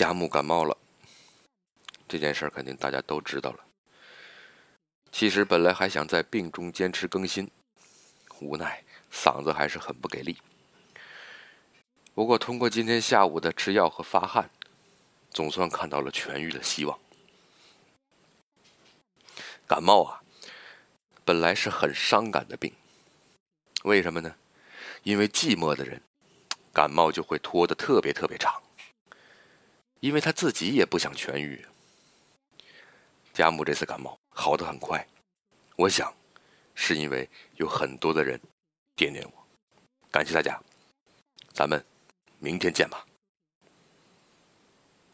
佳木感冒了，这件事儿肯定大家都知道了。其实本来还想在病中坚持更新，无奈嗓子还是很不给力。不过通过今天下午的吃药和发汗，总算看到了痊愈的希望。感冒啊，本来是很伤感的病，为什么呢？因为寂寞的人，感冒就会拖得特别特别长。因为他自己也不想痊愈。家母这次感冒好的很快，我想，是因为有很多的人惦念我。感谢大家，咱们明天见吧。